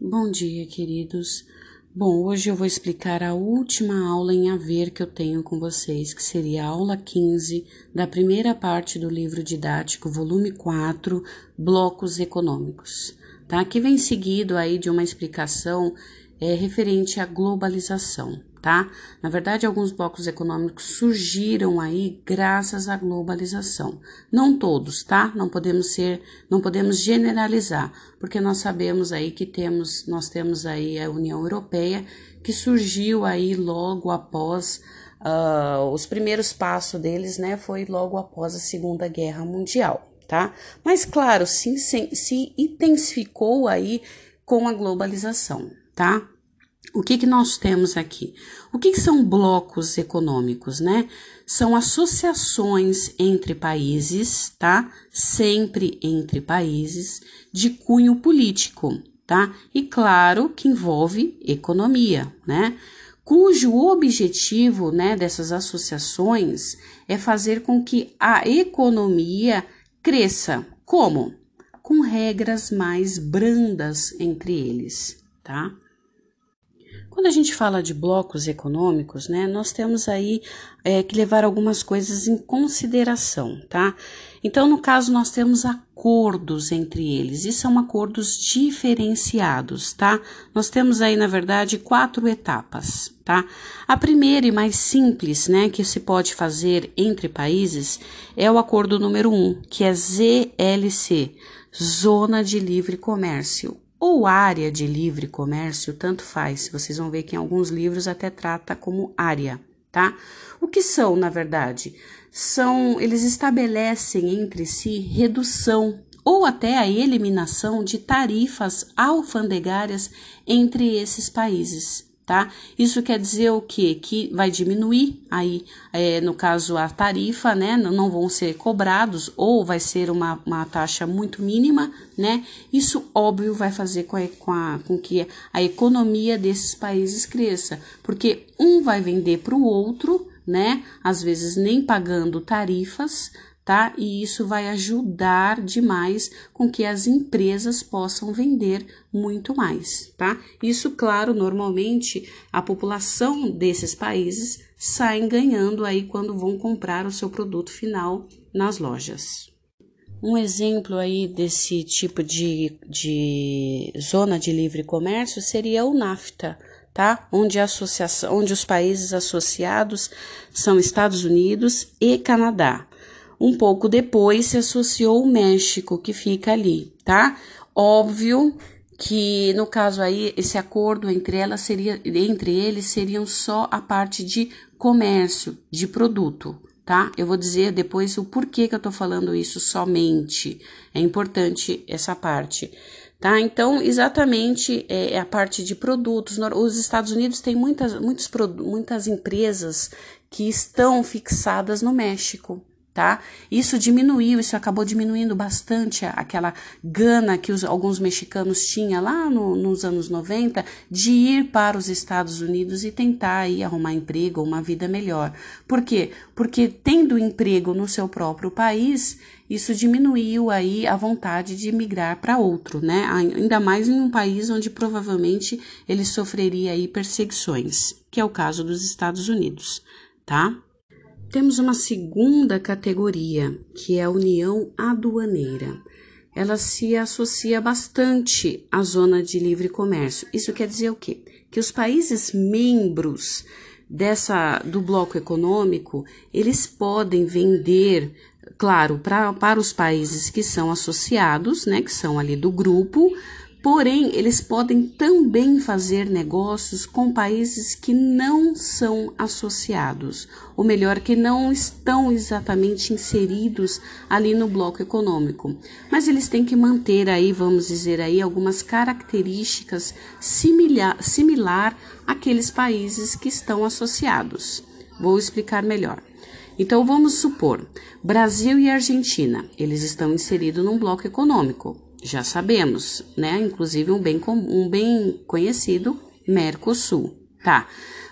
Bom dia, queridos. Bom, hoje eu vou explicar a última aula em haver que eu tenho com vocês, que seria a aula 15 da primeira parte do livro didático, volume 4, Blocos Econômicos. Tá? Que vem seguido aí de uma explicação é, referente à globalização tá? Na verdade, alguns blocos econômicos surgiram aí graças à globalização. Não todos, tá? Não podemos ser, não podemos generalizar, porque nós sabemos aí que temos, nós temos aí a União Europeia que surgiu aí logo após uh, os primeiros passos deles, né? Foi logo após a Segunda Guerra Mundial, tá? Mas claro, se, se intensificou aí com a globalização, tá? O que, que nós temos aqui? O que, que são blocos econômicos, né? São associações entre países, tá? Sempre entre países, de cunho político, tá? E claro que envolve economia, né? Cujo objetivo, né, dessas associações é fazer com que a economia cresça. Como? Com regras mais brandas entre eles, tá? Quando a gente fala de blocos econômicos, né, nós temos aí é, que levar algumas coisas em consideração, tá? Então, no caso, nós temos acordos entre eles, e são acordos diferenciados, tá? Nós temos aí, na verdade, quatro etapas, tá? A primeira e mais simples, né, que se pode fazer entre países é o acordo número um, que é ZLC, Zona de Livre Comércio ou área de livre comércio, tanto faz. Vocês vão ver que em alguns livros até trata como área, tá? O que são, na verdade? São, eles estabelecem entre si redução ou até a eliminação de tarifas alfandegárias entre esses países tá? Isso quer dizer o quê? Que vai diminuir aí, é, no caso, a tarifa, né? Não vão ser cobrados ou vai ser uma, uma taxa muito mínima, né? Isso, óbvio, vai fazer com, a, com, a, com que a economia desses países cresça, porque um vai vender para o outro, né? Às vezes nem pagando tarifas, tá? E isso vai ajudar demais com que as empresas possam vender muito mais, tá? Isso, claro, normalmente a população desses países saem ganhando aí quando vão comprar o seu produto final nas lojas. Um exemplo aí desse tipo de, de zona de livre comércio seria o NAFTA, tá? Onde, a associação, onde os países associados são Estados Unidos e Canadá. Um pouco depois se associou o México, que fica ali, tá? Óbvio que no caso aí esse acordo entre elas seria entre eles seriam só a parte de comércio de produto, tá? Eu vou dizer depois o porquê que eu tô falando isso somente. É importante essa parte. Tá? Então, exatamente é, é a parte de produtos. Os Estados Unidos têm muitas, muitos, muitas empresas que estão fixadas no México, tá? Isso diminuiu, isso acabou diminuindo bastante aquela gana que os, alguns mexicanos tinham lá no, nos anos 90 de ir para os Estados Unidos e tentar aí arrumar emprego, uma vida melhor. Por quê? Porque tendo emprego no seu próprio país, isso diminuiu aí a vontade de migrar para outro, né? Ainda mais em um país onde provavelmente ele sofreria aí perseguições, que é o caso dos Estados Unidos, tá? Temos uma segunda categoria, que é a união aduaneira. Ela se associa bastante à zona de livre comércio. Isso quer dizer o quê? Que os países membros dessa do bloco econômico, eles podem vender, claro, pra, para os países que são associados, né, que são ali do grupo, Porém, eles podem também fazer negócios com países que não são associados, ou melhor, que não estão exatamente inseridos ali no bloco econômico. Mas eles têm que manter aí, vamos dizer aí, algumas características similar, similar àqueles países que estão associados. Vou explicar melhor. Então vamos supor, Brasil e Argentina, eles estão inseridos num bloco econômico já sabemos, né? Inclusive um bem, um bem conhecido Mercosul, tá?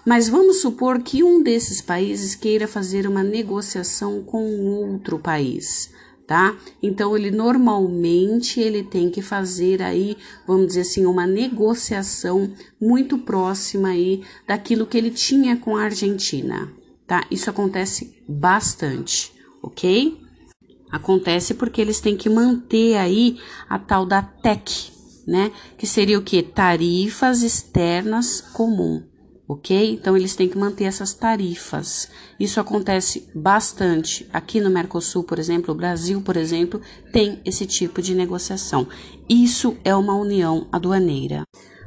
Mas vamos supor que um desses países queira fazer uma negociação com outro país, tá? Então ele normalmente ele tem que fazer aí, vamos dizer assim, uma negociação muito próxima aí daquilo que ele tinha com a Argentina, tá? Isso acontece bastante, ok? Acontece porque eles têm que manter aí a tal da TEC, né? Que seria o que? Tarifas externas comum ok? Então eles têm que manter essas tarifas. Isso acontece bastante. Aqui no Mercosul, por exemplo, o Brasil, por exemplo, tem esse tipo de negociação. Isso é uma união aduaneira.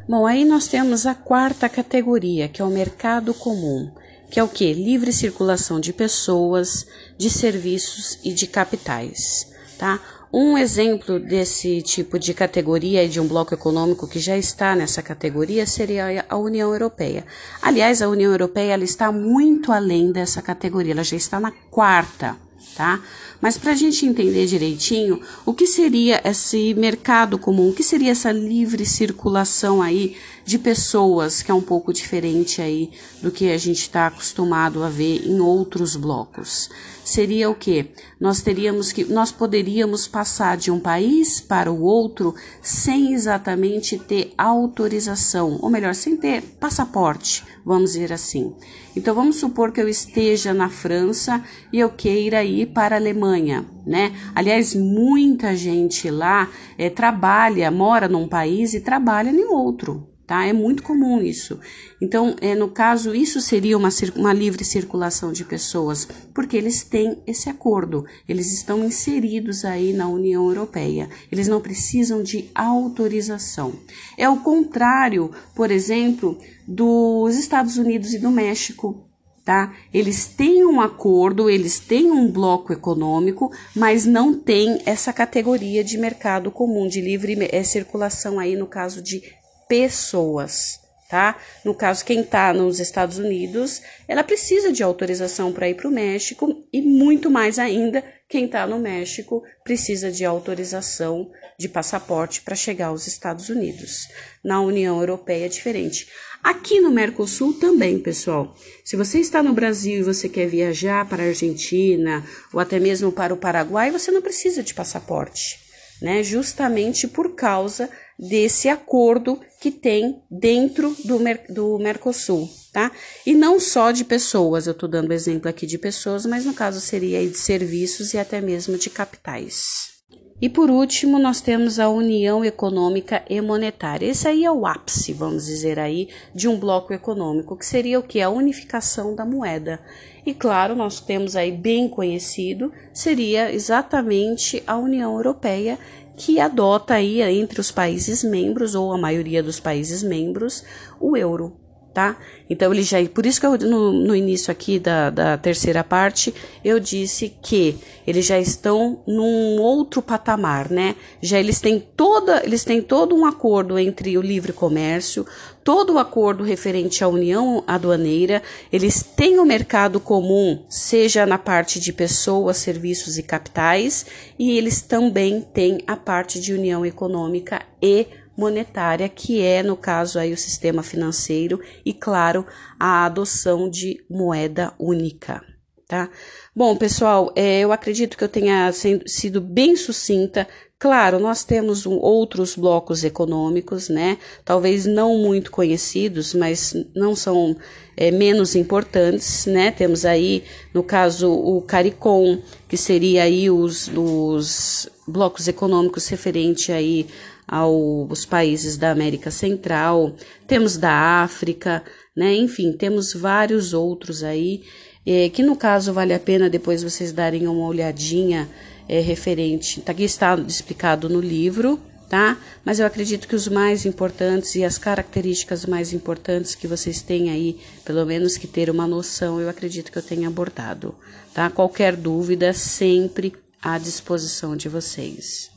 Bom, aí nós temos a quarta categoria, que é o mercado comum, que é o que? Livre circulação de pessoas, de serviços e de capitais, tá? Um exemplo desse tipo de categoria e de um bloco econômico que já está nessa categoria seria a União Europeia. Aliás, a União Europeia ela está muito além dessa categoria, ela já está na quarta, tá? Mas para a gente entender direitinho, o que seria esse mercado comum, o que seria essa livre circulação aí de pessoas, que é um pouco diferente aí do que a gente está acostumado a ver em outros blocos seria o que? Nós teríamos que, nós poderíamos passar de um país para o outro sem exatamente ter autorização, ou melhor, sem ter passaporte, vamos dizer assim. Então vamos supor que eu esteja na França e eu queira ir para a Alemanha, né? Aliás, muita gente lá é, trabalha, mora num país e trabalha em outro tá? É muito comum isso. Então, é, no caso, isso seria uma, uma livre circulação de pessoas, porque eles têm esse acordo, eles estão inseridos aí na União Europeia, eles não precisam de autorização. É o contrário, por exemplo, dos Estados Unidos e do México. Tá? Eles têm um acordo, eles têm um bloco econômico, mas não tem essa categoria de mercado comum, de livre é, circulação aí no caso de pessoas, tá? No caso, quem está nos Estados Unidos, ela precisa de autorização para ir para o México e muito mais ainda, quem está no México precisa de autorização de passaporte para chegar aos Estados Unidos. Na União Europeia é diferente. Aqui no Mercosul também, pessoal. Se você está no Brasil e você quer viajar para a Argentina ou até mesmo para o Paraguai, você não precisa de passaporte, né? Justamente por causa desse acordo que tem dentro do, do Mercosul, tá? E não só de pessoas, eu estou dando exemplo aqui de pessoas, mas no caso seria de serviços e até mesmo de capitais. E por último, nós temos a União Econômica e Monetária. Esse aí é o ápice, vamos dizer aí, de um bloco econômico, que seria o que? A unificação da moeda. E claro, nós temos aí bem conhecido, seria exatamente a União Europeia que adota aí entre os países membros ou a maioria dos países membros o euro, tá? Então ele já, por isso que eu, no, no início aqui da, da terceira parte eu disse que eles já estão num outro patamar, né? Já eles têm toda, eles têm todo um acordo entre o livre comércio, todo o acordo referente à união aduaneira, eles têm o mercado comum, seja na parte de pessoas, serviços e capitais, e eles também têm a parte de união econômica e monetária, que é, no caso, aí o sistema financeiro e, claro, a adoção de moeda única. Tá? Bom, pessoal, é, eu acredito que eu tenha sido bem sucinta, Claro, nós temos um, outros blocos econômicos, né? Talvez não muito conhecidos, mas não são é, menos importantes, né? Temos aí, no caso, o CARICOM, que seria aí os, os blocos econômicos referente aí aos países da América Central, temos da África, né? Enfim, temos vários outros aí, é, que no caso vale a pena depois vocês darem uma olhadinha é, referente, tá aqui está explicado no livro, tá? Mas eu acredito que os mais importantes e as características mais importantes que vocês têm aí, pelo menos que ter uma noção, eu acredito que eu tenha abordado, tá? Qualquer dúvida, sempre à disposição de vocês.